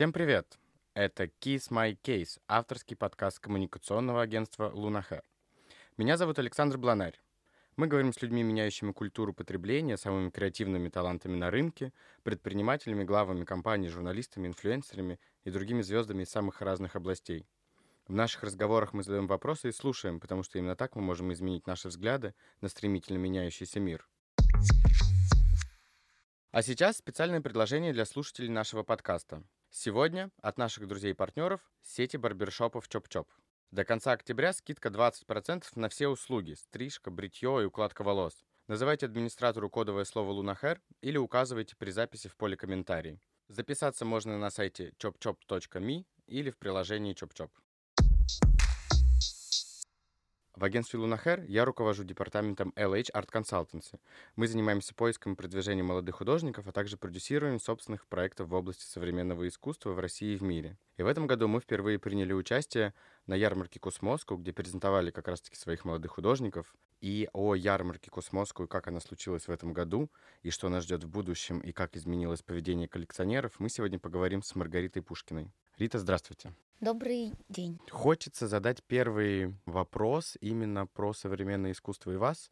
Всем привет! Это Kiss My Case, авторский подкаст коммуникационного агентства «Лунахэ». Меня зовут Александр Бланарь. Мы говорим с людьми, меняющими культуру потребления, самыми креативными талантами на рынке, предпринимателями, главами компаний, журналистами, инфлюенсерами и другими звездами из самых разных областей. В наших разговорах мы задаем вопросы и слушаем, потому что именно так мы можем изменить наши взгляды на стремительно меняющийся мир. А сейчас специальное предложение для слушателей нашего подкаста. Сегодня от наших друзей и партнеров сети барбершопов Чоп-Чоп. До конца октября скидка 20% на все услуги – стрижка, бритье и укладка волос. Называйте администратору кодовое слово «Лунахер» или указывайте при записи в поле комментарий. Записаться можно на сайте chopchop.me или в приложении ChopChop. В агентстве Лунахер я руковожу департаментом LH Art Consultancy. Мы занимаемся поиском и продвижением молодых художников, а также продюсированием собственных проектов в области современного искусства в России и в мире. И в этом году мы впервые приняли участие на ярмарке Cosmoscow, где презентовали как раз-таки своих молодых художников. И о ярмарке Cosmoscow, как она случилась в этом году, и что нас ждет в будущем, и как изменилось поведение коллекционеров, мы сегодня поговорим с Маргаритой Пушкиной. Рита, здравствуйте. Добрый день. Хочется задать первый вопрос именно про современное искусство и вас.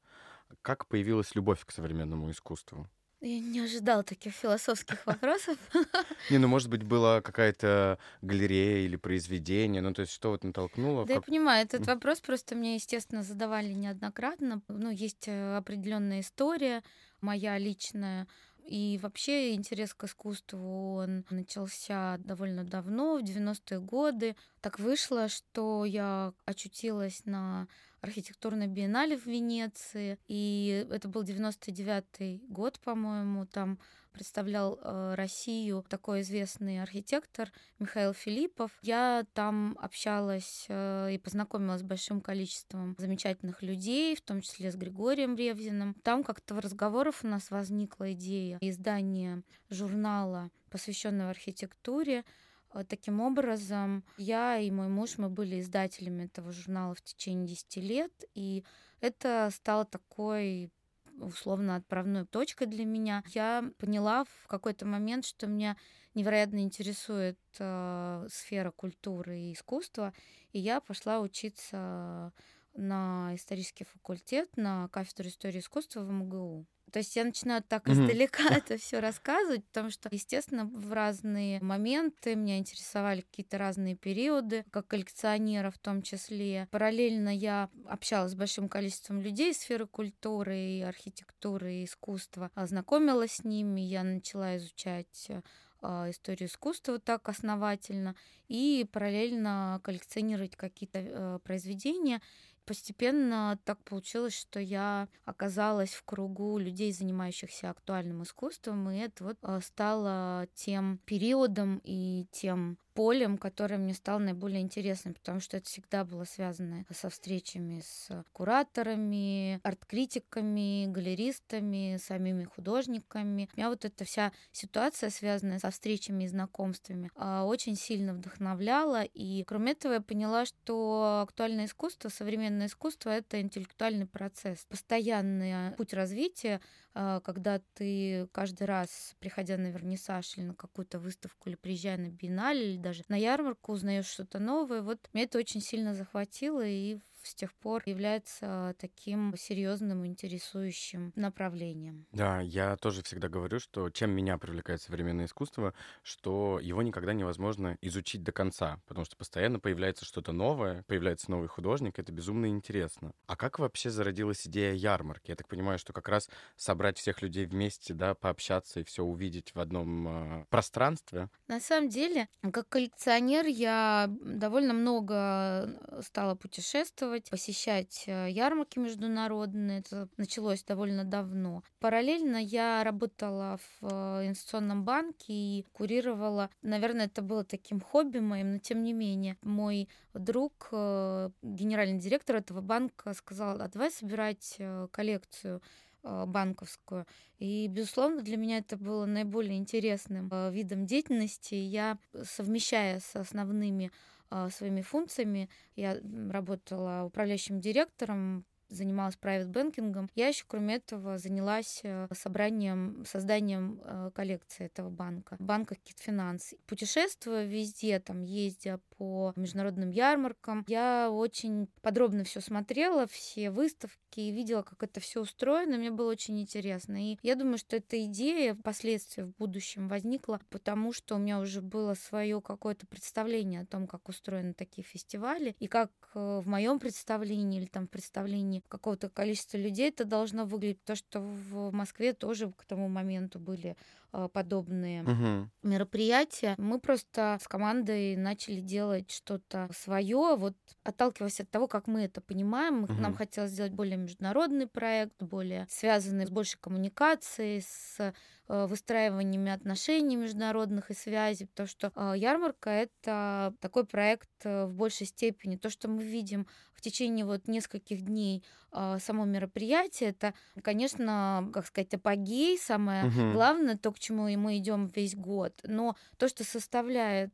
Как появилась любовь к современному искусству? Я не ожидал таких философских вопросов. Не, ну, может быть, была какая-то галерея или произведение, ну, то есть что вот натолкнуло? Да, я понимаю, этот вопрос просто мне, естественно, задавали неоднократно. Ну, есть э, определенная история моя личная, и вообще интерес к искусству, он начался довольно давно, в 90-е годы. Так вышло, что я очутилась на архитектурной биеннале в Венеции, и это был 99-й год, по-моему, там представлял э, Россию такой известный архитектор Михаил Филиппов. Я там общалась э, и познакомилась с большим количеством замечательных людей, в том числе с Григорием Ревзиным. Там как-то в разговорах у нас возникла идея издания журнала, посвященного архитектуре. Э, таким образом, я и мой муж, мы были издателями этого журнала в течение 10 лет, и это стало такой условно отправной точкой для меня. Я поняла в какой-то момент, что меня невероятно интересует э, сфера культуры и искусства, и я пошла учиться на исторический факультет, на кафедру истории искусства в МГУ. То есть я начинаю так mm-hmm. издалека это все рассказывать, потому что, естественно, в разные моменты меня интересовали какие-то разные периоды, как коллекционера в том числе. Параллельно я общалась с большим количеством людей сферы культуры и архитектуры и искусства, ознакомилась с ними, я начала изучать а, историю искусства так основательно и параллельно коллекционировать какие-то э, произведения постепенно так получилось, что я оказалась в кругу людей, занимающихся актуальным искусством, и это вот э, стало тем периодом и тем полем, которое мне стало наиболее интересным, потому что это всегда было связано со встречами с кураторами, арт-критиками, галеристами, самими художниками. Меня вот эта вся ситуация, связанная со встречами и знакомствами, а, очень сильно вдохновляла. И кроме этого я поняла, что актуальное искусство, современное искусство — это интеллектуальный процесс, постоянный путь развития, а, когда ты каждый раз, приходя на вернисаж или на какую-то выставку, или приезжая на биеннале, или даже на ярмарку, узнаешь что-то новое. Вот меня это очень сильно захватило, и с тех пор является таким серьезным, интересующим направлением. Да, я тоже всегда говорю, что чем меня привлекает современное искусство, что его никогда невозможно изучить до конца, потому что постоянно появляется что-то новое, появляется новый художник, это безумно интересно. А как вообще зародилась идея ярмарки? Я так понимаю, что как раз собрать всех людей вместе, да, пообщаться и все увидеть в одном э, пространстве. На самом деле, как коллекционер я довольно много стала путешествовать, путешествовать, посещать э, ярмарки международные. Это началось довольно давно. Параллельно я работала в э, инвестиционном банке и курировала. Наверное, это было таким хобби моим, но тем не менее. Мой друг, э, генеральный директор этого банка, сказал, а давай собирать коллекцию банковскую. И, безусловно, для меня это было наиболее интересным видом деятельности. Я, совмещая с основными своими функциями. Я работала управляющим директором занималась private банкингом, я еще, кроме этого, занялась э, собранием, созданием э, коллекции этого банка, банка Китфинанс. Путешествуя везде, там, ездя по международным ярмаркам, я очень подробно все смотрела, все выставки, видела, как это все устроено, мне было очень интересно. И я думаю, что эта идея впоследствии в будущем возникла, потому что у меня уже было свое какое-то представление о том, как устроены такие фестивали, и как э, в моем представлении или там в представлении какого-то количества людей это должно выглядеть. То, что в Москве тоже к тому моменту были подобные угу. мероприятия. Мы просто с командой начали делать что-то свое, вот отталкиваясь от того, как мы это понимаем. Угу. Нам хотелось сделать более международный проект, более связанный с большей коммуникацией, с Э, выстраиваниями отношений международных и связей, потому что э, ярмарка это такой проект э, в большей степени. То, что мы видим в течение вот нескольких дней само мероприятие, это, конечно, как сказать, апогей, самое угу. главное, то, к чему мы идем весь год. Но то, что составляет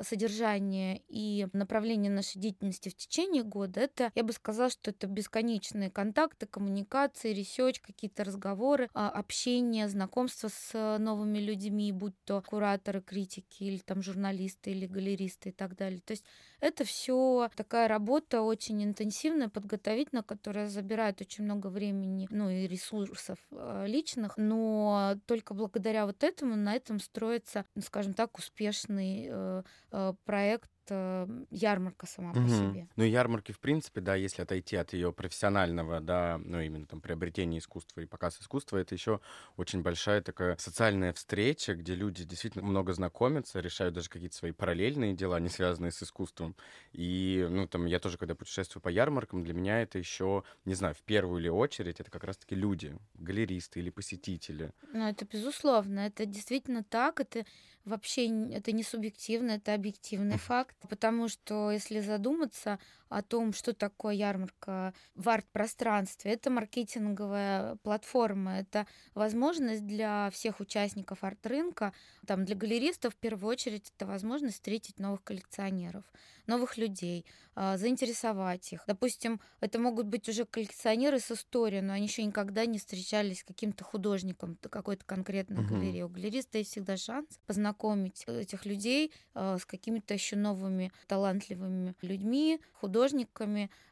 содержание и направление нашей деятельности в течение года, это, я бы сказала, что это бесконечные контакты, коммуникации, research, какие-то разговоры, а, общение, знакомство с новыми людьми, будь то кураторы, критики или там журналисты или галеристы и так далее. То есть это все такая работа очень интенсивная, подготовительная, которая забирает очень много времени, ну и ресурсов а, личных, но только благодаря вот этому на этом строится, ну, скажем так, успешный э, э, проект Эм, ярмарка сама угу. по себе. Ну, ярмарки, в принципе, да, если отойти от ее профессионального, да, ну, именно там приобретения искусства и показ искусства, это еще очень большая такая социальная встреча, где люди действительно много знакомятся, решают даже какие-то свои параллельные дела, не связанные с искусством. И, ну, там, я тоже, когда путешествую по ярмаркам, для меня это еще, не знаю, в первую или очередь, это как раз-таки люди, галеристы или посетители. Ну, это безусловно, это действительно так, это вообще это не субъективно, это объективный факт, потому что если задуматься о том, что такое ярмарка в арт-пространстве, это маркетинговая платформа, это возможность для всех участников арт-рынка, там для галеристов в первую очередь это возможность встретить новых коллекционеров, новых людей, а, заинтересовать их. Допустим, это могут быть уже коллекционеры с историей, но они еще никогда не встречались с каким-то художником какой-то конкретной угу. галереи. У галериста есть всегда шанс познакомить этих людей а, с какими-то еще новыми талантливыми людьми, художниками.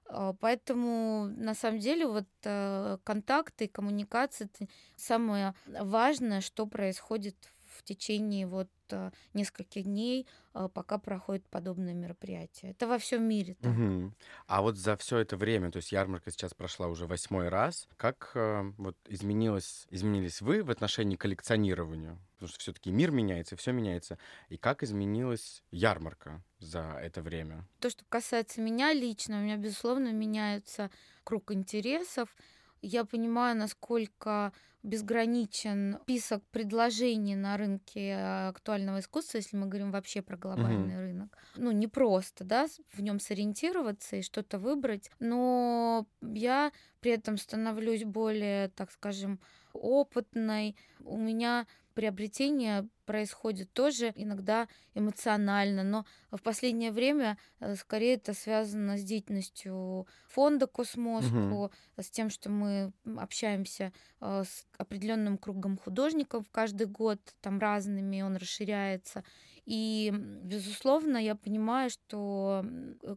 А, поэтому на самом деле вот э, контакты, коммуникация это самое важное, что происходит в течение вот нескольких дней, э, пока проходит подобное мероприятие. Это во всем мире. Так. Угу. А вот за все это время, то есть ярмарка сейчас прошла уже восьмой раз, как э, вот изменилось, изменились вы в отношении коллекционирования? Потому что все-таки мир меняется, все меняется. И как изменилась ярмарка за это время? То, что касается меня лично, у меня, безусловно, меняется круг интересов. Я понимаю, насколько безграничен список предложений на рынке э, актуального искусства, если мы говорим вообще про глобальный угу. рынок. Ну, не просто, да, в нем сориентироваться и что-то выбрать, но я при этом становлюсь более, так скажем, опытной. У меня приобретение происходит тоже иногда эмоционально, но в последнее время э, скорее это связано с деятельностью фонда Космоску, угу. с тем, что мы общаемся э, с определенным кругом художников каждый год, там разными, он расширяется. И, безусловно, я понимаю, что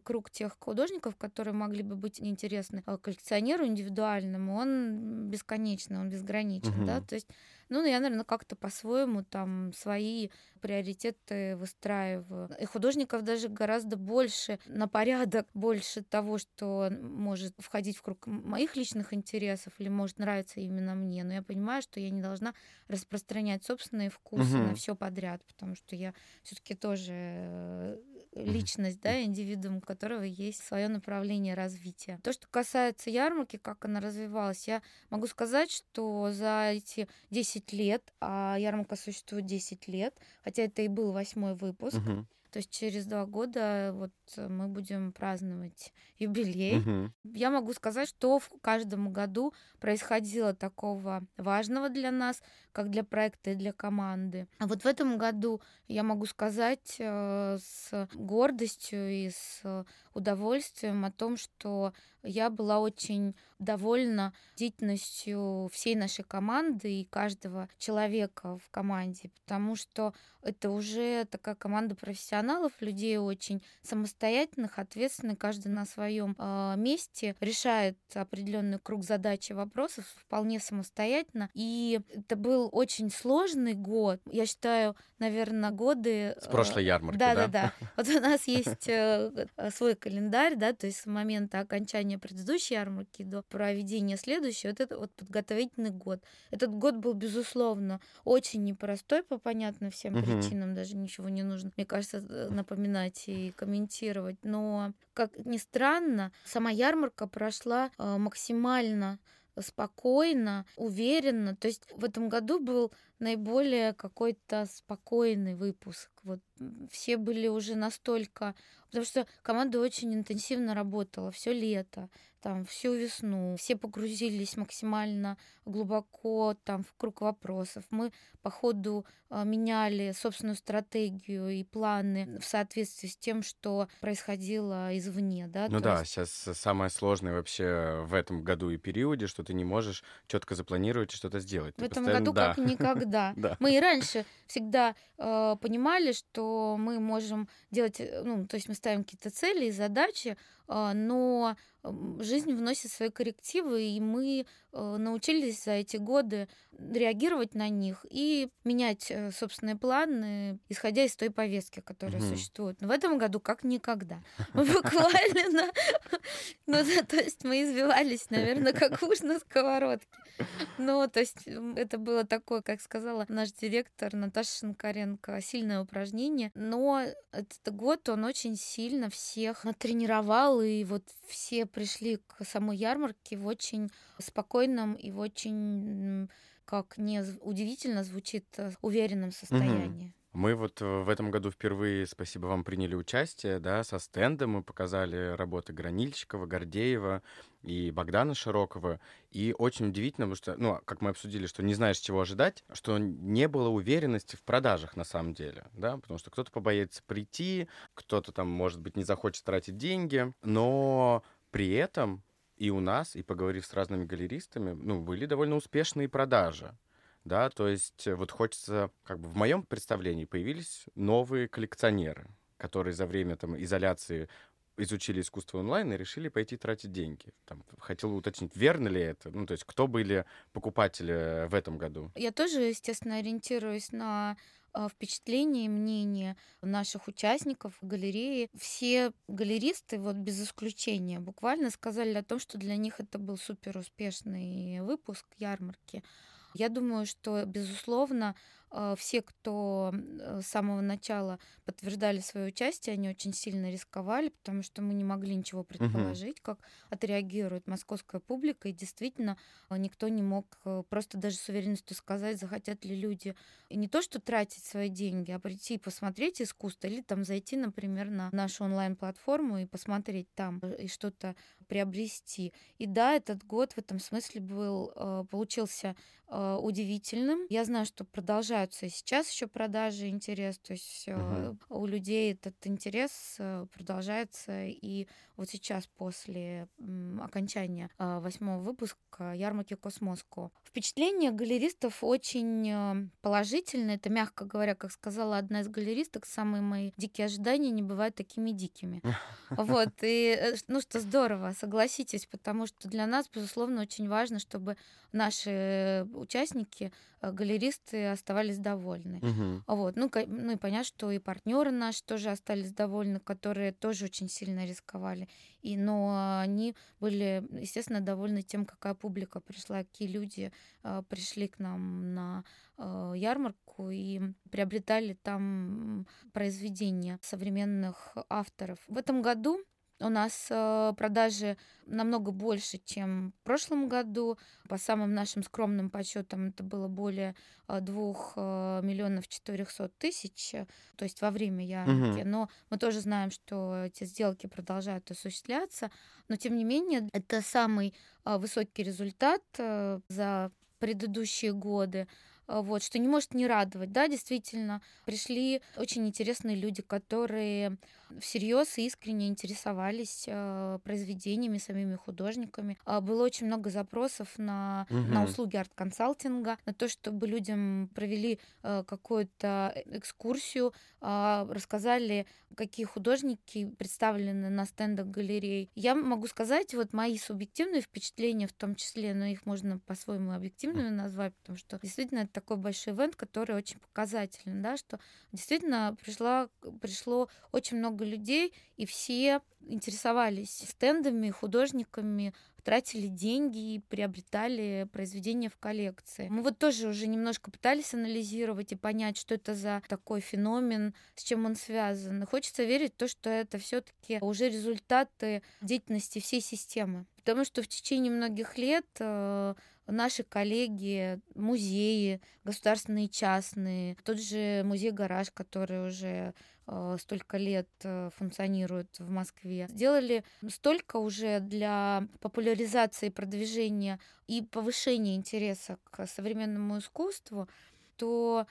круг тех художников, которые могли бы быть интересны э, коллекционеру индивидуальному, он бесконечный, он безграничен, угу. да, то есть ну, я, наверное, как-то по-своему там свои приоритеты выстраиваю. И художников даже гораздо больше, на порядок больше того, что может входить в круг моих личных интересов или может нравиться именно мне. Но я понимаю, что я не должна распространять собственные вкусы угу. на все подряд, потому что я все-таки тоже э, личность, да, индивидуум, у которого есть свое направление развития. То, что касается ярмарки, как она развивалась, я могу сказать, что за эти 10 лет, а ярмарка существует 10 лет, хотя это и был восьмой выпуск, угу. То есть через два года вот мы будем праздновать юбилей. Мгм. Я могу сказать, что в каждом году происходило такого важного для нас, как для проекта и для команды. А вот в этом году я могу сказать э, с гордостью и с удовольствием о том, что я была очень довольна деятельностью всей нашей команды и каждого человека в команде, потому что это уже такая команда профессионалов, людей очень самостоятельных, ответственных, каждый на своем э, месте решает определенный круг задач и вопросов вполне самостоятельно. И это был очень сложный год. Я считаю, наверное, годы... С прошлой ярмарки, да? да? Да, да, Вот у нас есть э, свой календарь, да, то есть с момента окончания предыдущей ярмарки до проведения следующей, вот это вот подготовительный год. Этот год был, безусловно, очень непростой по понятным всем Мгм. причинам, даже ничего не нужно, мне кажется, напоминать и комментировать. Но, как ни странно, сама ярмарка прошла э, максимально спокойно, уверенно. То есть в этом году был наиболее какой-то спокойный выпуск. Вот все были уже настолько... Потому что команда очень интенсивно работала все лето, там, всю весну. Все погрузились максимально глубоко там, в круг вопросов. Мы по ходу а, меняли собственную стратегию и планы в соответствии с тем, что происходило извне. Да? Ну То да, есть сейчас самое сложное вообще в этом году и периоде, что ты не можешь четко запланировать и что-то сделать. в Ты этом постоянно- году да. как никогда. Да. Мы и раньше всегда э, понимали, что мы можем делать, э, ну, то есть мы ставим какие-то цели и задачи, но м, жизнь вносит свои коррективы, и мы э, научились за эти годы реагировать на них и менять э, собственные планы, исходя из той повестки, которая Мгм. существует. Но в этом году как никогда. Буквально, ну, то есть мы извивались, наверное, как уж на сковородке. Ну, то есть это было такое, как сказала наш директор Наташа Шинкаренко, сильное упражнение. Но этот год он очень сильно всех натренировал, и вот все пришли к самой ярмарке в очень спокойном и в очень, как не удивительно звучит, э, уверенном состоянии. Мы вот э, в этом году впервые, спасибо вам, приняли участие, да, со стендом. Мы показали работы Гранильщикова, Гордеева и Богдана Широкова. И очень удивительно, потому что, ну, как мы обсудили, что не знаешь, чего ожидать, что не было уверенности в продажах на самом деле, да, потому что кто-то побоится прийти, кто-то там, может быть, не захочет тратить деньги, но при этом и у нас, и поговорив с разными галеристами, ну, были довольно успешные продажи да, то есть э, вот хочется, как бы в моем представлении появились новые коллекционеры, которые за время там изоляции изучили искусство онлайн и решили пойти тратить деньги. Там, хотел уточнить, верно ли это? Ну, то есть кто были покупатели в этом году? Я тоже, естественно, ориентируюсь на а, впечатления и мнения наших участников галереи. Все галеристы, вот без исключения, буквально сказали о том, что для них это был супер успешный выпуск ярмарки. Я думаю, что, безусловно, все, кто э, с самого начала подтверждали свое участие, они очень сильно рисковали, потому что мы не могли ничего предположить, как отреагирует московская публика, и действительно э, никто не мог э, просто даже с уверенностью сказать, захотят ли люди не то, что тратить свои деньги, а прийти и посмотреть искусство, или там зайти, например, на нашу онлайн-платформу и посмотреть там э, и что-то приобрести. И да, этот год в этом смысле был, э, получился э, удивительным. Я знаю, что и сейчас еще продажи, интерес, то есть Мгм. у людей этот интерес э, продолжается, и вот сейчас после окончания э, восьмого выпуска ярмарки Космоско. Впечатление галеристов очень положительное, это мягко говоря, как сказала одна из галеристок, самые мои дикие ожидания не бывают такими дикими. Вот, и ну что здорово, согласитесь, потому что для нас, безусловно, очень важно, чтобы наши участники, галеристы оставались довольны. Мгм. Вот, ну, ну и понятно, что и партнеры наши тоже остались довольны, которые тоже очень сильно рисковали. И, но они были, естественно, довольны тем, какая публика пришла, какие люди э, пришли к нам на э, ярмарку и приобретали там произведения современных авторов. В этом году У нас э, продажи намного больше, чем в прошлом году. По самым нашим скромным подсчетам это было более э, двух э, миллионов четырехсот тысяч, то есть во время ярмарки. Но мы тоже знаем, что эти сделки продолжают осуществляться. Но тем не менее, это самый высокий результат за предыдущие годы. Вот, что не может не радовать. Да, действительно, пришли очень интересные люди, которые всерьез и искренне интересовались э, произведениями, самими художниками. Э, было очень много запросов на, угу. на услуги арт-консалтинга, на то, чтобы людям провели э, какую-то экскурсию, э, рассказали, какие художники представлены на стендах галерей. Я могу сказать, вот мои субъективные впечатления в том числе, но их можно по-своему объективными назвать, потому что действительно это такой большой ивент, который очень показательный, да, что действительно пришла, пришло очень много людей, и все интересовались стендами, художниками, тратили деньги и приобретали произведения в коллекции. Мы вот тоже уже немножко пытались анализировать и понять, что это за такой феномен, с чем он связан. И хочется верить в то, что это все-таки уже результаты деятельности всей системы. Потому что в течение многих лет э, наши коллеги, музеи, государственные и частные, тот же музей-гараж, который уже столько лет э, функционирует в Москве, сделали столько уже для популяризации, продвижения и повышения интереса к современному искусству, то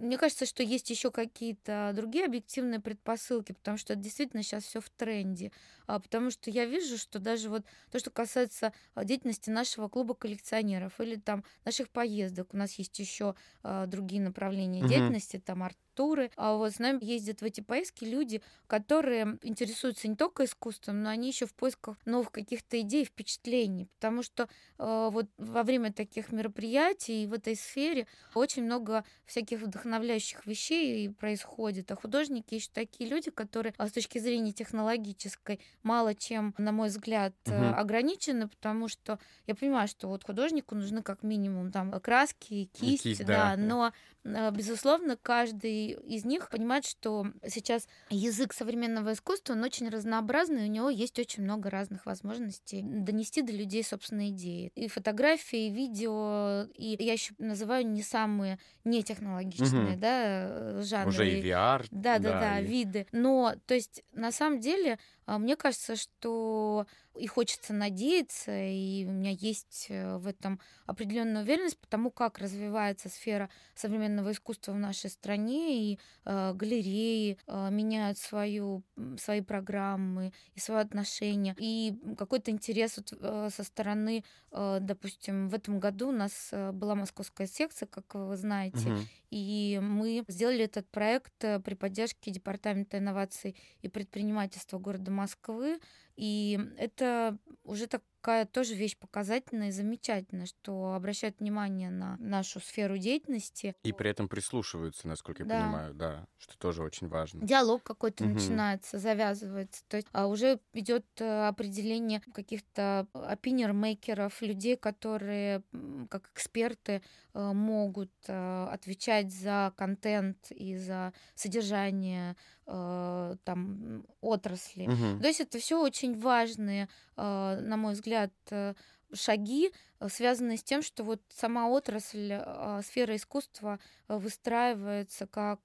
мне кажется, что есть еще какие-то другие объективные предпосылки, потому что действительно сейчас все в тренде. А, потому что я вижу, что даже вот то, что касается деятельности нашего клуба коллекционеров или там наших поездок, у нас есть еще а, другие направления угу. деятельности, там арт туры. А вот с нами ездят в эти поездки люди, которые интересуются не только искусством, но они еще в поисках новых каких-то идей, впечатлений. Потому что э, вот во время таких мероприятий в этой сфере очень много всяких вдохновляющих вещей происходит. А художники еще такие люди, которые с точки зрения технологической мало чем, на мой взгляд, угу. ограничены, потому что я понимаю, что вот художнику нужны как минимум там краски, кисть, кисть да, да, но э, безусловно каждый из них понимает, что сейчас язык современного искусства, он очень разнообразный, у него есть очень много разных возможностей донести до людей собственные идеи. И фотографии, и видео, и я еще называю не самые нетехнологичные, угу. да, жанры. Уже и VR. Да, да, да, да и... виды. Но, то есть, на самом деле, мне кажется, что и хочется надеяться, и у меня есть э, в этом определенная уверенность, потому как развивается сфера современного искусства в нашей стране, и э, галереи э, меняют свою, свои программы и свое отношение, и какой-то интерес вот, э, со стороны, э, допустим, в этом году у нас э, была московская секция, как вы знаете, угу. И мы сделали этот проект э, при поддержке Департамента инноваций и предпринимательства города Москвы, и это уже такая тоже вещь показательная и замечательная, что обращают внимание на нашу сферу деятельности. И при этом прислушиваются, насколько я да. понимаю, да, что тоже очень важно. Диалог какой-то угу. начинается, завязывается. То есть а уже идет э, определение каких-то опинер-мейкеров, людей, которые как эксперты э, могут э, отвечать за контент и за содержание э, там отрасли. Угу. То есть это все очень важные, э, на мой взгляд, э, шаги, э, связанные с тем, что вот сама отрасль, э, сфера искусства э, выстраивается как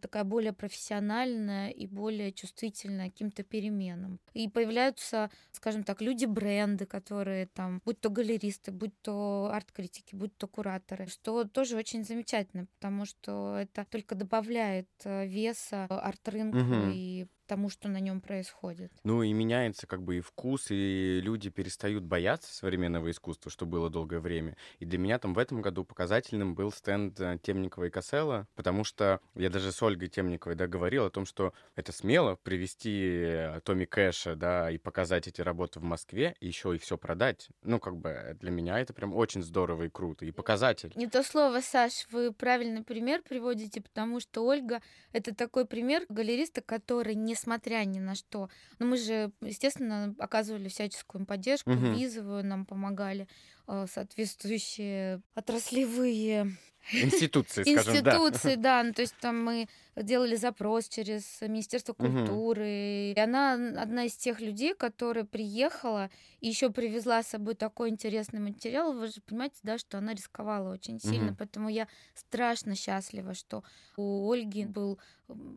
такая более профессиональная и более чувствительная к каким-то переменам. И появляются, скажем так, люди-бренды, которые там, будь то галеристы, будь то арт-критики, будь то кураторы, что тоже очень замечательно, потому что это только добавляет веса арт-рынку угу. и тому, что на нем происходит. Ну и меняется как бы и вкус, и люди перестают бояться современного искусства, что было долгое время. И для меня там в этом году показательным был стенд э, Темникова и Кассела, потому что я даже с Ольгой Темниковой да, говорил о том, что это смело привести э, Томми Кэша, да, и показать эти работы в Москве, и еще и все продать. Ну, как бы для меня это прям очень здорово и круто, и показатель. Не то слово, Саш, вы правильный пример приводите, потому что Ольга — это такой пример галериста, который не несмотря ни на что. Но мы же, естественно, оказывали всяческую поддержку, угу. визовую нам помогали э, соответствующие отраслевые Институции, скажем, Институции, да. да. Ну, то есть там мы делали запрос через Министерство культуры. И она одна из тех людей, которая приехала и еще привезла с собой такой интересный материал. Вы же понимаете, да, что она рисковала очень сильно. Угу. Поэтому я страшно счастлива, что у Ольги был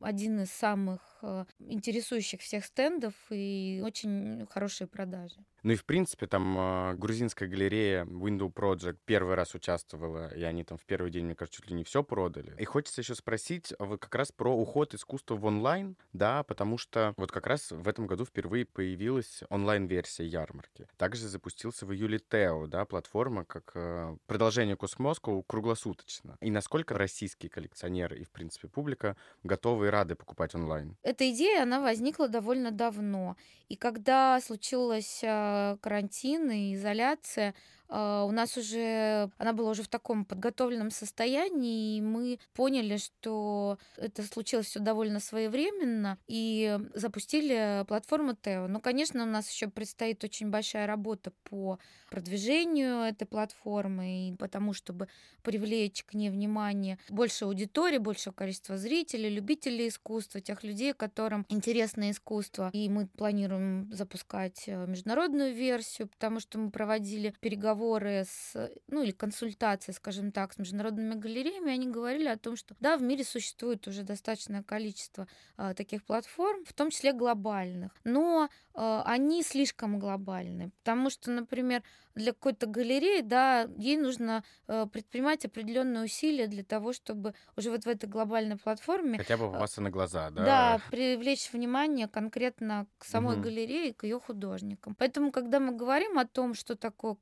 один из самых э, интересующих всех стендов и очень хорошие продажи. Ну и в принципе там э, грузинская галерея Window Project первый раз участвовала, и они там в первый день, мне кажется, чуть ли не все продали. И хочется еще спросить а вот как раз про уход искусства в онлайн, да, потому что вот как раз в этом году впервые появилась онлайн-версия ярмарки. Также запустился в июле Тео, да, платформа как э, продолжение Космоску круглосуточно. И насколько российские коллекционеры и, в принципе, публика готовы и рады покупать онлайн? Эта идея, она возникла довольно давно. И когда случилась э, карантин и изоляция, у нас уже она была уже в таком подготовленном состоянии, и мы поняли, что это случилось все довольно своевременно, и запустили платформу Тео. Но, конечно, у нас еще предстоит очень большая работа по продвижению этой платформы и потому, чтобы привлечь к ней внимание больше аудитории, большее количество зрителей, любителей искусства, тех людей, которым интересно искусство. И мы планируем запускать э, международную версию, потому что мы проводили переговоры разговоры с, ну или консультации, скажем так, с международными галереями, они говорили о том, что да, в мире существует уже достаточное количество э, таких платформ, в том числе глобальных, но э, они слишком глобальны, потому что, например, для какой-то галереи, да, ей нужно э, предпринимать определенные усилия для того, чтобы уже вот в этой глобальной платформе... Хотя бы попасться на глаза, да? Да, привлечь внимание конкретно к самой угу. галерее, к ее художникам. Поэтому, когда мы говорим о том, что такое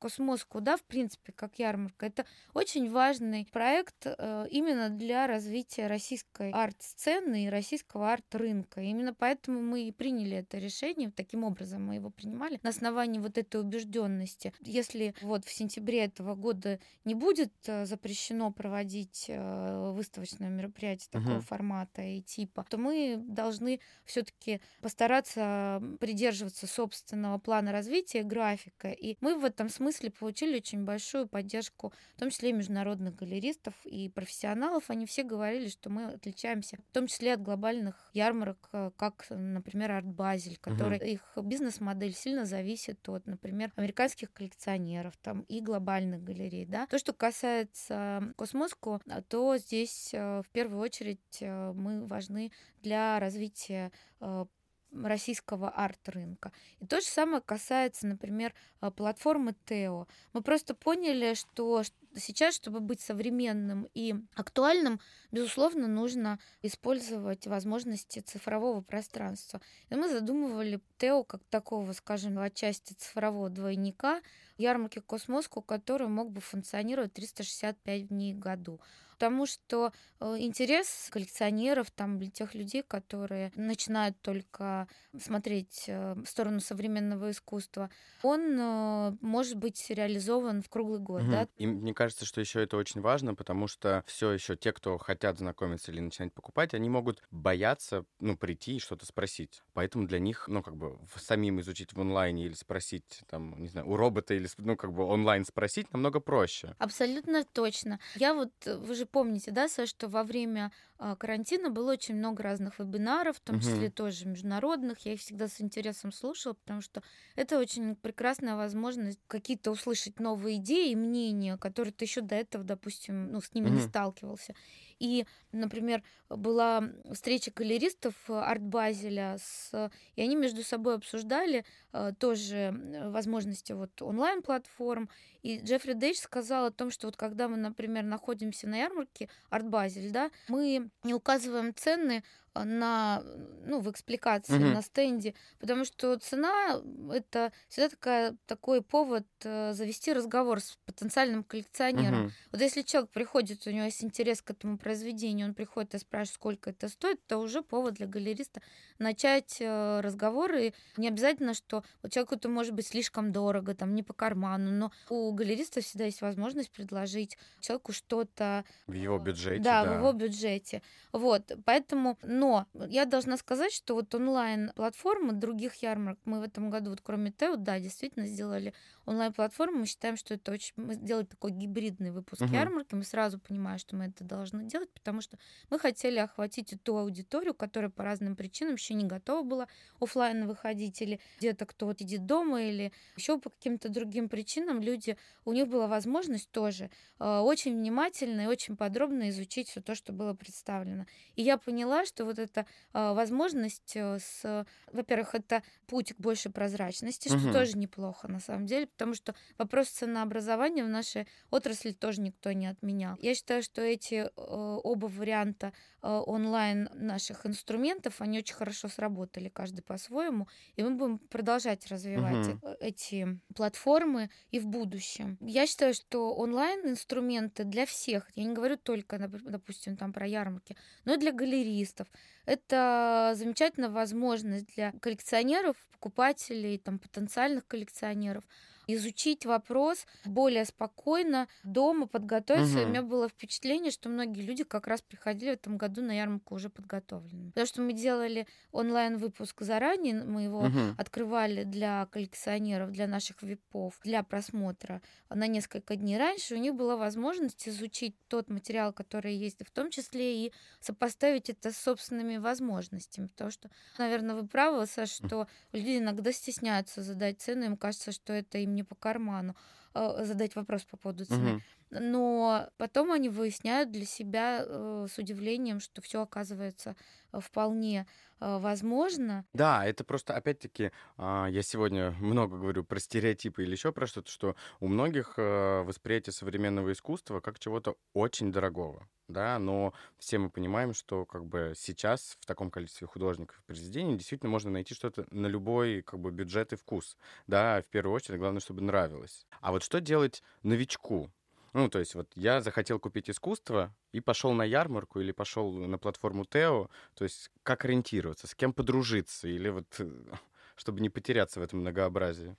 Космоску, да, в принципе, как ярмарка, это очень важный проект э, именно для развития российской арт-сцены и российского арт-рынка. Именно поэтому мы и приняли это решение, таким образом мы его принимали, на основании вот этой убежденности. Если вот в сентябре этого года не будет э, запрещено проводить э, выставочное мероприятие такого угу. формата и типа, то мы должны все-таки постараться придерживаться собственного плана развития графика. И мы в этом смысле получили очень большую поддержку, в том числе и международных галеристов и профессионалов. Они все говорили, что мы отличаемся, в том числе от глобальных ярмарок, э, как, например, Арт Базель, который угу. их бизнес-модель сильно зависит от, например, американских коллекционеров там и глобальных галерей. Да? То, что касается Космоску, то здесь э, в первую очередь э, мы важны для развития э, российского арт-рынка. И то же самое касается, например, платформы Тео. Мы просто поняли, что сейчас, чтобы быть современным и актуальным, безусловно, нужно использовать возможности цифрового пространства. И мы задумывали Тео как такого, скажем, отчасти цифрового двойника, ярмарки Космоску, который мог бы функционировать 365 дней в году потому что э, интерес коллекционеров, там, для тех людей, которые начинают только смотреть э, в сторону современного искусства, он э, может быть реализован в круглый год. Угу. Да? И мне кажется, что еще это очень важно, потому что все еще те, кто хотят знакомиться или начинать покупать, они могут бояться, ну, прийти и что-то спросить. Поэтому для них, ну, как бы самим изучить в онлайне или спросить, там, не знаю, у робота или, ну, как бы онлайн спросить намного проще. Абсолютно точно. Я вот, вы же помните, да, Саш, что во время а, карантина было очень много разных вебинаров, в том угу. числе тоже международных. Я их всегда с интересом слушала, потому что это очень прекрасная возможность какие-то услышать новые идеи и мнения, которые ты еще до этого, допустим, ну, с ними угу. не сталкивался. И, например, была встреча галеристов арт-базеля, с... и они между собой обсуждали э, тоже возможности вот онлайн-платформ. И Джеффри Дейдж сказал о том, что вот когда мы, например, находимся на ярмарке арт-базель, да, мы не указываем цены на, ну, в экспликации, угу. на стенде, потому что цена — это всегда такая, такой повод э, завести разговор с потенциальным коллекционером. Угу. Вот если человек приходит, у него есть интерес к этому произведению, он приходит и спрашивает, сколько это стоит, то уже повод для галериста начать э, разговоры. Не обязательно, что вот человеку это может быть слишком дорого, там, не по карману, но у галериста всегда есть возможность предложить человеку что-то... В его бюджете, да. Да, в его бюджете. Вот, поэтому Но я должна сказать, что вот онлайн-платформы других ярмарок, мы в этом году, вот кроме Тео, да, действительно сделали онлайн-платформу. Мы считаем, что это очень... Мы сделали такой гибридный выпуск угу. ярмарки. Мы сразу понимаем, что мы это должны делать, потому что мы хотели охватить и ту аудиторию, которая по разным причинам еще не готова была офлайн выходить, или где-то кто-то сидит дома, или еще по каким-то другим причинам люди, у них была возможность тоже э, очень внимательно и очень подробно изучить все то, что было представлено. И я поняла, что вот эта э, возможность э, с... Во-первых, это путь к большей прозрачности, угу. что тоже неплохо на самом деле, потому что вопрос ценообразования в нашей отрасли тоже никто не отменял. Я считаю, что эти оба варианта онлайн наших инструментов, они очень хорошо сработали, каждый по-своему, и мы будем продолжать развивать угу. эти платформы и в будущем. Я считаю, что онлайн-инструменты для всех, я не говорю только, допустим, там про ярмарки, но и для галеристов. Это замечательная возможность для коллекционеров, покупателей, там, потенциальных коллекционеров изучить вопрос более спокойно, дома подготовиться. Угу. У меня было впечатление, что многие люди как раз приходили в этом году на ярмарку уже подготовленными. Потому что мы делали онлайн-выпуск заранее, мы его угу. открывали для коллекционеров, для наших випов, для просмотра на несколько дней раньше. У них была возможность изучить тот материал, который есть, в том числе и сопоставить это с собственными возможностями. Потому что, наверное, вы правы, Саша, что люди иногда стесняются задать цену, им кажется, что это им не по карману э, задать вопрос по поводу цены. Угу. Но потом они выясняют для себя э, с удивлением, что все оказывается э, вполне возможно. Да, это просто, опять-таки, а, я сегодня много говорю про стереотипы или еще про что-то, что у многих восприятие современного искусства как чего-то очень дорогого да, но все мы понимаем, что как бы сейчас в таком количестве художников и произведений действительно можно найти что-то на любой как бы бюджет и вкус, да, в первую очередь главное, чтобы нравилось. А вот что делать новичку? Ну, то есть вот я захотел купить искусство и пошел на ярмарку или пошел на платформу Тео, то есть как ориентироваться, с кем подружиться или вот чтобы не потеряться в этом многообразии.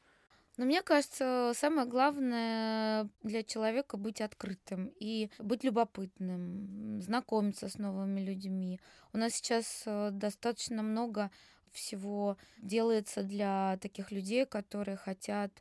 Но мне кажется, самое главное для человека быть открытым и быть любопытным, знакомиться с новыми людьми. У нас сейчас э, достаточно много всего делается для таких людей, которые хотят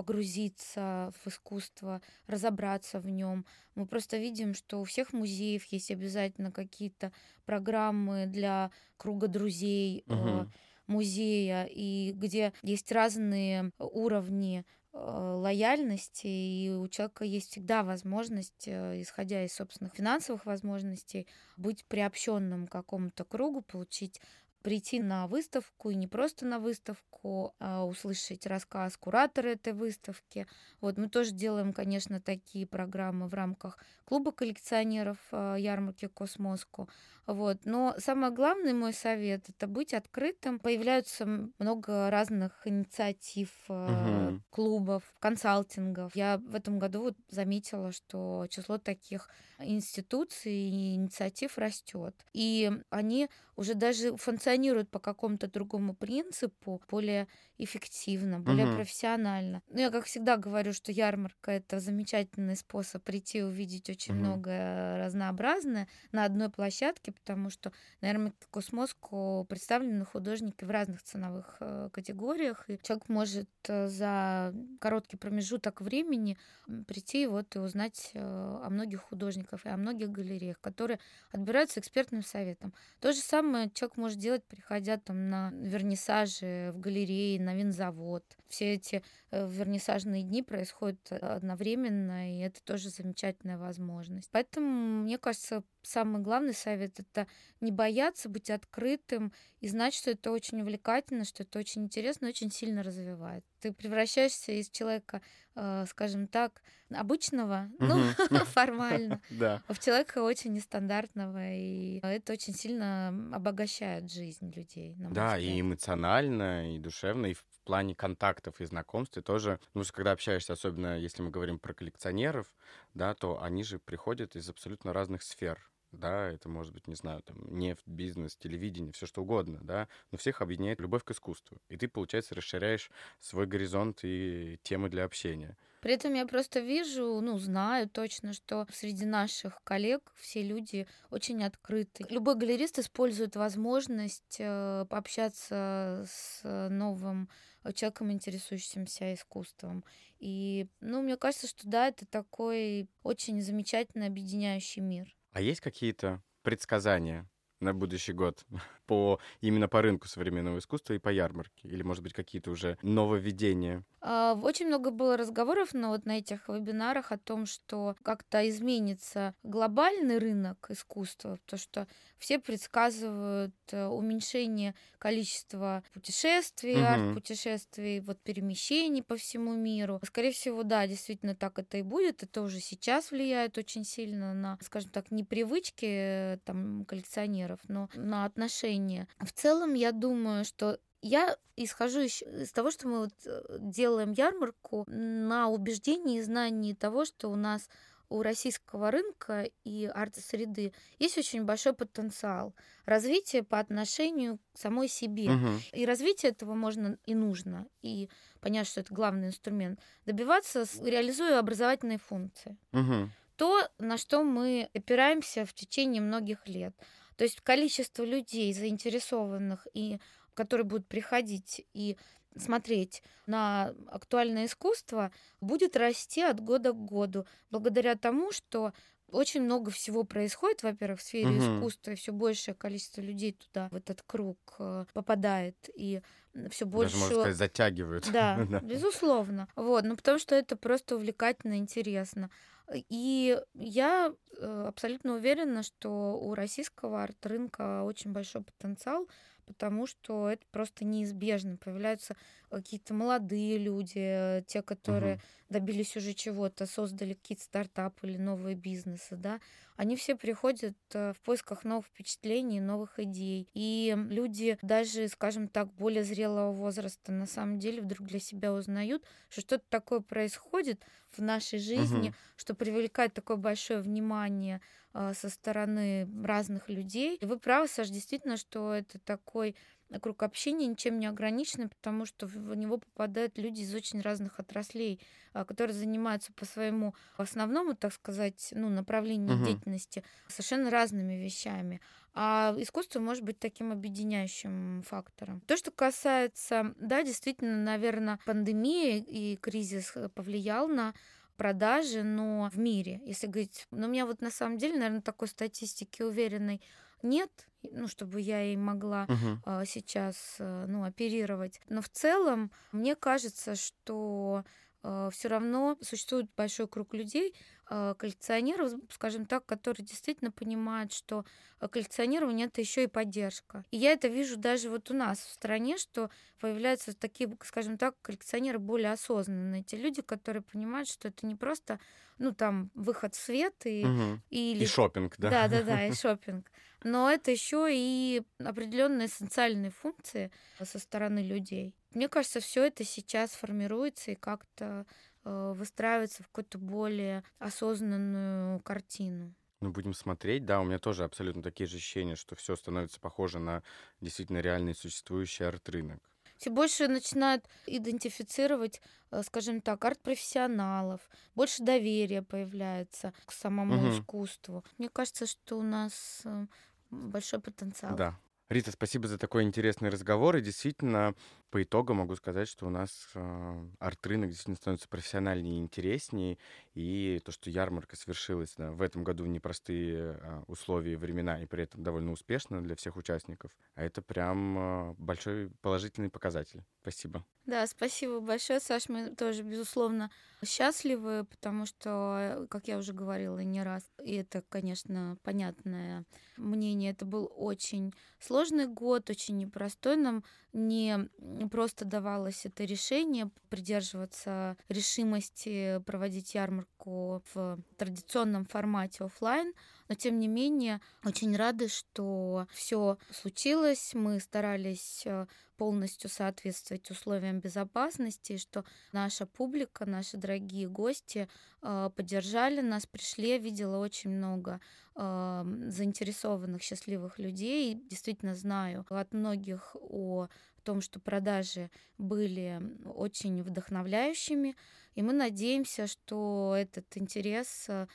погрузиться в искусство, разобраться в нем. Мы просто видим, что у всех музеев есть обязательно какие-то программы для круга друзей. Uh-huh музея, и где есть разные уровни э, лояльности, и у человека есть всегда возможность, э, исходя из собственных финансовых возможностей, быть приобщенным к какому-то кругу, получить прийти на выставку и не просто на выставку, а услышать рассказ куратора этой выставки. Вот мы тоже делаем, конечно, такие программы в рамках клуба коллекционеров э, ярмарки Космоску. Вот. Но самое главное мой совет это быть открытым. Появляются много разных инициатив, угу. клубов, консалтингов. Я в этом году вот заметила, что число таких институций и инициатив растет. И они уже даже функционируют по какому-то другому принципу, более эффективно, более угу. профессионально. Ну, я, как всегда, говорю, что ярмарка это замечательный способ прийти увидеть очень угу. много разнообразное на одной площадке, потому что на ярмарке Космоску представлены художники в разных ценовых э, категориях, и человек может э, за короткий промежуток времени прийти вот и узнать э, о многих художниках и о многих галереях, которые отбираются экспертным советом. То же самое человек может делать, приходя там на вернисажи в галереи, на винзавод. Все эти вернисажные дни происходят одновременно, и это тоже замечательная возможность. Поэтому, мне кажется, самый главный совет это не бояться быть открытым и знать, что это очень увлекательно, что это очень интересно, очень сильно развивает. Ты превращаешься из человека, э, скажем так, обычного, ну, формально, в человека очень нестандартного, и это очень сильно обогащает жизнь людей. Да, и эмоционально, и душевно, и в плане контактов и знакомств ты тоже, ну, когда общаешься, особенно если мы говорим про коллекционеров, да, то они же приходят из абсолютно разных сфер да, это может быть, не знаю, там, нефть, бизнес, телевидение, все что угодно, да, но всех объединяет любовь к искусству. И ты, получается, расширяешь свой горизонт и темы для общения. При этом я просто вижу, ну, знаю точно, что среди наших коллег все люди очень открыты. Любой галерист использует возможность э, пообщаться с новым человеком, интересующимся искусством. И, ну, мне кажется, что да, это такой очень замечательный объединяющий мир. А есть какие-то предсказания на будущий год по именно по рынку современного искусства и по ярмарке? Или, может быть, какие-то уже нововведения? А, очень много было разговоров на вот на этих вебинарах о том, что как-то изменится глобальный рынок искусства, потому что все предсказывают э, уменьшение количества путешествий, угу. арт-путешествий, вот перемещений по всему миру. Скорее всего, да, действительно так это и будет. Это уже сейчас влияет очень сильно на, скажем так, не привычки э, там коллекционеров, но на отношения. В целом, я думаю, что я исхожу из того, что мы вот э, делаем ярмарку на убеждении и знании того, что у нас у российского рынка и арт-среды есть очень большой потенциал развития по отношению к самой себе. Угу. И развитие этого можно и нужно. И понять, что это главный инструмент. Добиваться, реализуя образовательные функции. Угу. То, на что мы опираемся в течение многих лет. То есть количество людей, заинтересованных и которые будут приходить и смотреть на актуальное искусство, будет расти от года к году, благодаря тому, что очень много всего происходит, во-первых, в сфере угу. искусства, и все большее количество людей туда, в этот круг э, попадает, и все больше... Даже, можно сказать, затягивают. Да, безусловно. Вот, ну потому что это просто увлекательно, интересно. И я э, абсолютно уверена, что у российского арт-рынка очень большой потенциал, потому что это просто неизбежно. Появляются какие-то молодые люди, те, которые угу. добились уже чего-то, создали какие-то стартапы или новые бизнесы, да, они все приходят э, в поисках новых впечатлений, новых идей. И люди даже, скажем так, более зрелого возраста на самом деле вдруг для себя узнают, что что-то такое происходит в нашей жизни, угу. что привлекает такое большое внимание со стороны разных людей. И вы правы, Саш, действительно, что это такой круг общения ничем не ограниченный, потому что в него попадают люди из очень разных отраслей, а, которые занимаются по своему основному, так сказать, ну, направлению угу. деятельности совершенно разными вещами. А искусство может быть таким объединяющим фактором. То, что касается, да, действительно, наверное, пандемия и кризис э, повлиял на продажи, но в мире, если говорить, но у меня вот на самом деле, наверное, такой статистики уверенной нет, ну, чтобы я и могла угу. а, сейчас а, ну, оперировать. Но в целом, мне кажется, что а, все равно существует большой круг людей, коллекционеров, скажем так, которые действительно понимают, что а, коллекционирование это еще и поддержка. И я это вижу даже вот у нас в стране, что появляются такие, скажем так, коллекционеры более осознанные. Те люди, которые понимают, что это не просто, ну, там, выход в свет и... Угу. Или... И шопинг, да? Да, да, да, и шопинг. Но это еще и определенные социальные функции со стороны людей. Мне кажется, все это сейчас формируется и как-то Э, выстраиваться в какую-то более осознанную картину. Ну, будем смотреть. Да, у меня тоже абсолютно такие же ощущения, что все становится похоже на действительно реальный существующий арт-рынок. Все больше начинают идентифицировать, э, скажем так, арт-профессионалов, больше доверия появляется к самому угу. искусству. Мне кажется, что у нас э, большой потенциал. Да, Рита, спасибо за такой интересный разговор. И действительно, по итогу могу сказать, что у нас э, арт-рынок действительно становится профессиональнее и интереснее. И то, что ярмарка свершилась да, в этом году в непростые э, условия и времена, и при этом довольно успешно для всех участников, а это прям э, большой положительный показатель. Спасибо. Да, спасибо большое, Саш. Мы тоже, безусловно, счастливы, потому что, как я уже говорила не раз, и это, конечно, понятное мнение, это был очень сложный год, очень непростой. Нам не просто давалось это решение придерживаться решимости проводить ярмарку в традиционном формате офлайн, но тем не менее очень рады, что все случилось. Мы старались э, полностью соответствовать условиям безопасности, что наша публика, наши дорогие гости э, поддержали нас, пришли. Видела очень много э, заинтересованных, счастливых людей. Действительно знаю от многих о том, что продажи были очень вдохновляющими, и мы надеемся, что этот интерес э,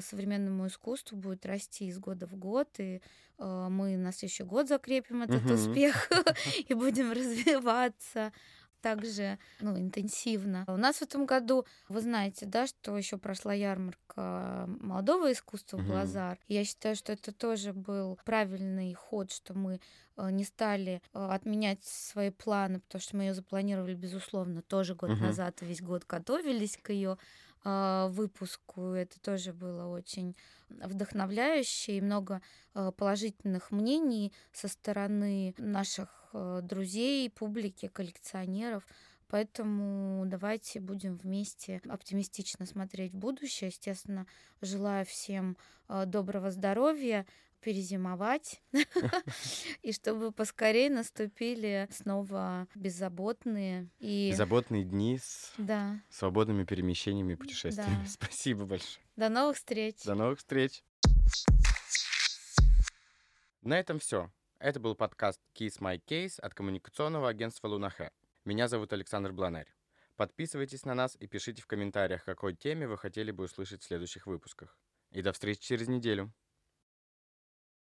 современному искусству будет расти из года в год, и э, мы на следующий год закрепим этот Мгм. успех и будем развиваться также ну, интенсивно. У нас в этом году, вы знаете, да, что еще прошла ярмарка молодого искусства Мгм. Глазар. Я считаю, что это тоже был правильный ход, что мы э, не стали э, отменять свои планы, потому что мы ее запланировали, безусловно, тоже год Мгм. назад, весь год готовились к ее выпуску. Это тоже было очень вдохновляюще и много э, положительных мнений со стороны наших э, друзей, публики, коллекционеров. Поэтому давайте будем вместе оптимистично смотреть в будущее. Естественно, желаю всем доброго здоровья, перезимовать, и чтобы поскорее наступили снова беззаботные и Беззаботные дни с да, свободными перемещениями и путешествиями. Да. Спасибо большое. до новых встреч. До новых встреч. На этом все. Это был подкаст Kiss My Case от коммуникационного агентства Лунахэ. Меня зовут Александр Бланарь. Подписывайтесь на нас и пишите в комментариях, какой теме вы хотели бы услышать в следующих выпусках. И до встречи через неделю.